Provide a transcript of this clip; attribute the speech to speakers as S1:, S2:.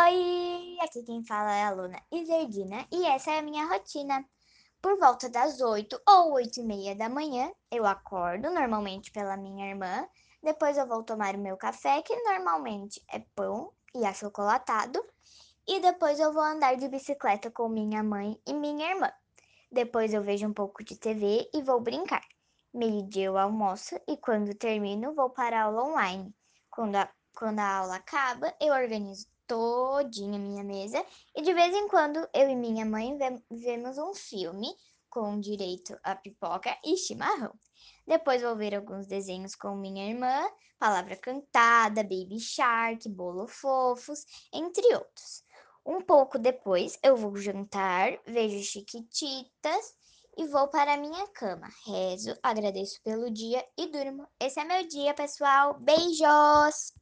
S1: Oi, aqui quem fala é a aluna Iserdina e essa é a minha rotina. Por volta das 8 ou 8 e meia da manhã, eu acordo, normalmente pela minha irmã. Depois eu vou tomar o meu café, que normalmente é pão e achocolatado. E depois eu vou andar de bicicleta com minha mãe e minha irmã. Depois eu vejo um pouco de TV e vou brincar. Meio-dia eu almoço e quando termino vou para aula online. Quando a, quando a aula acaba, eu organizo todinha minha mesa e de vez em quando eu e minha mãe vemos um filme com direito a pipoca e chimarrão. Depois vou ver alguns desenhos com minha irmã, palavra cantada, baby shark, bolo fofos, entre outros. Um pouco depois eu vou jantar, vejo chiquititas e vou para a minha cama. Rezo, agradeço pelo dia e durmo. Esse é meu dia, pessoal. Beijos!